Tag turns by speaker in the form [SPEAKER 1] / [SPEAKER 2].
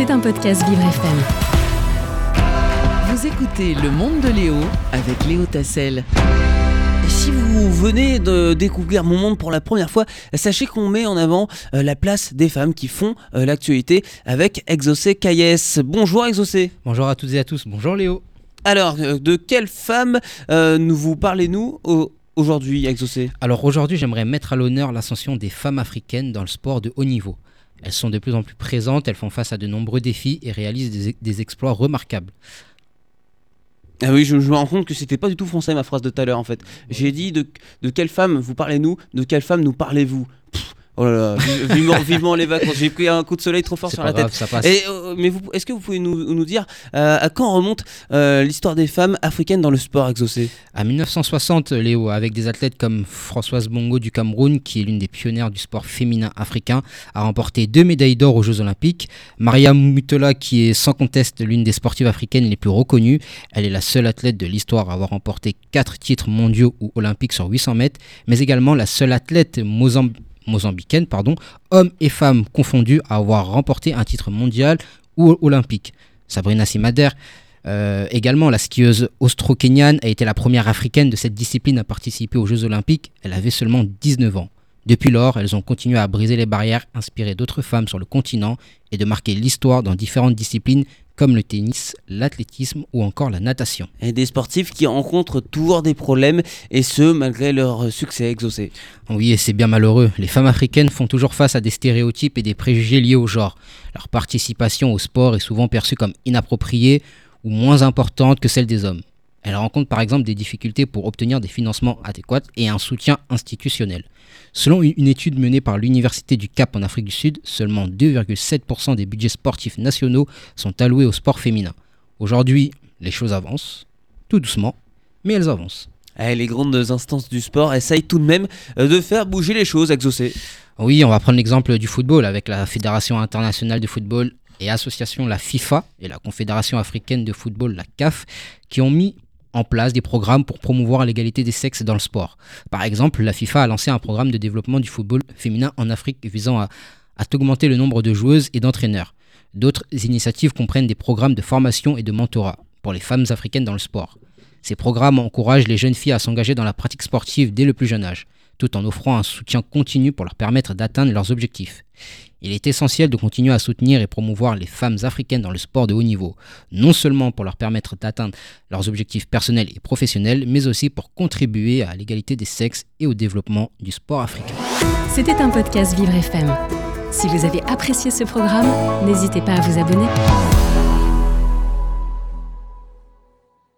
[SPEAKER 1] C'est un podcast Vivre FM.
[SPEAKER 2] Vous écoutez Le Monde de Léo avec Léo Tassel. Si vous venez de découvrir mon monde pour la première fois, sachez qu'on met en avant euh, la place des femmes qui font euh, l'actualité avec Exaucé Caillès. Bonjour Exaucé.
[SPEAKER 3] Bonjour à toutes et à tous, bonjour Léo.
[SPEAKER 2] Alors, euh, de quelle femme euh, nous vous parlez-nous au- aujourd'hui, Exaucé
[SPEAKER 3] Alors aujourd'hui j'aimerais mettre à l'honneur l'ascension des femmes africaines dans le sport de haut niveau. Elles sont de plus en plus présentes, elles font face à de nombreux défis et réalisent des, des exploits remarquables.
[SPEAKER 2] Ah oui, je, je me rends compte que c'était pas du tout français ma phrase de tout à l'heure en fait. J'ai dit de, de quelle femme vous parlez-nous, de quelle femme nous parlez-vous? Oh là là, vi- vivement, vivement les vacances. J'ai pris un coup de soleil trop fort sur la tête.
[SPEAKER 3] grave, ça passe.
[SPEAKER 2] Et, euh, mais est-ce que vous pouvez nous, nous dire euh, à quand remonte euh, l'histoire des femmes africaines dans le sport exaucé?
[SPEAKER 3] À 1960, Léo, avec des athlètes comme Françoise Bongo du Cameroun, qui est l'une des pionnières du sport féminin africain, a remporté deux médailles d'or aux Jeux Olympiques. Maria Mutola, qui est sans conteste l'une des sportives africaines les plus reconnues, elle est la seule athlète de l'histoire à avoir remporté quatre titres mondiaux ou olympiques sur 800 mètres, mais également la seule athlète mozamb- mozambicaine, pardon, hommes et femmes confondus, à avoir remporté un titre mondial ou olympique. Sabrina Simader, euh, également, la skieuse austro-kenyane a été la première africaine de cette discipline à participer aux Jeux Olympiques. Elle avait seulement 19 ans. Depuis lors, elles ont continué à briser les barrières, inspirer d'autres femmes sur le continent et de marquer l'histoire dans différentes disciplines comme le tennis, l'athlétisme ou encore la natation.
[SPEAKER 2] Et des sportifs qui rencontrent toujours des problèmes et ce malgré leur succès exaucé.
[SPEAKER 3] Oui, et c'est bien malheureux. Les femmes africaines font toujours face à des stéréotypes et des préjugés liés au genre. Leur participation au sport est souvent perçue comme inappropriée ou moins importante que celle des hommes. Elles rencontrent par exemple des difficultés pour obtenir des financements adéquats et un soutien institutionnel. Selon une étude menée par l'Université du Cap en Afrique du Sud, seulement 2,7% des budgets sportifs nationaux sont alloués au sport féminin. Aujourd'hui, les choses avancent, tout doucement, mais elles avancent.
[SPEAKER 2] Eh, les grandes instances du sport essayent tout de même euh, de faire bouger les choses exaucé.
[SPEAKER 3] Oui, on va prendre l'exemple du football avec la Fédération internationale de football et association la FIFA et la Confédération africaine de football, la CAF, qui ont mis en place des programmes pour promouvoir l'égalité des sexes dans le sport. Par exemple, la FIFA a lancé un programme de développement du football féminin en Afrique visant à, augmenter le nombre de joueuses et d'entraîneurs. D'autres initiatives comprennent des programmes de formation et de mentorat pour les femmes africaines dans le sport. Ces programmes encouragent les jeunes filles à s'engager dans la pratique sportive dès le plus jeune âge, tout en offrant un soutien continu pour leur permettre d'atteindre leurs objectifs. Il est essentiel de continuer à soutenir et promouvoir les femmes africaines dans le sport de haut niveau, non seulement pour leur permettre d'atteindre leurs objectifs personnels et professionnels, mais aussi pour contribuer à l'égalité des sexes et au développement du sport africain.
[SPEAKER 1] C'était un podcast Vivre FM. Si vous avez apprécié ce programme, n'hésitez pas à vous abonner.